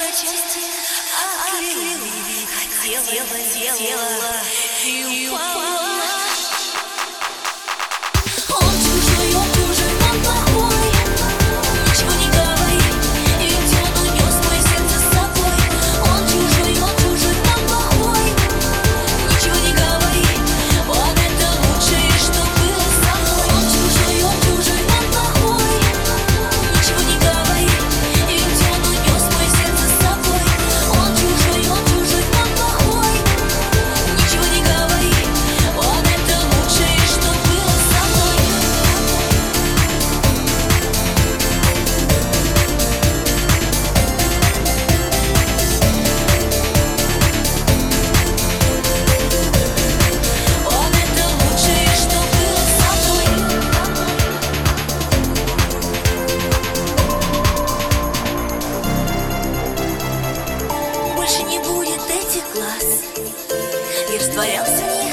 шатить от любви Хотела, делала и упала глаз. Лишь творялся мир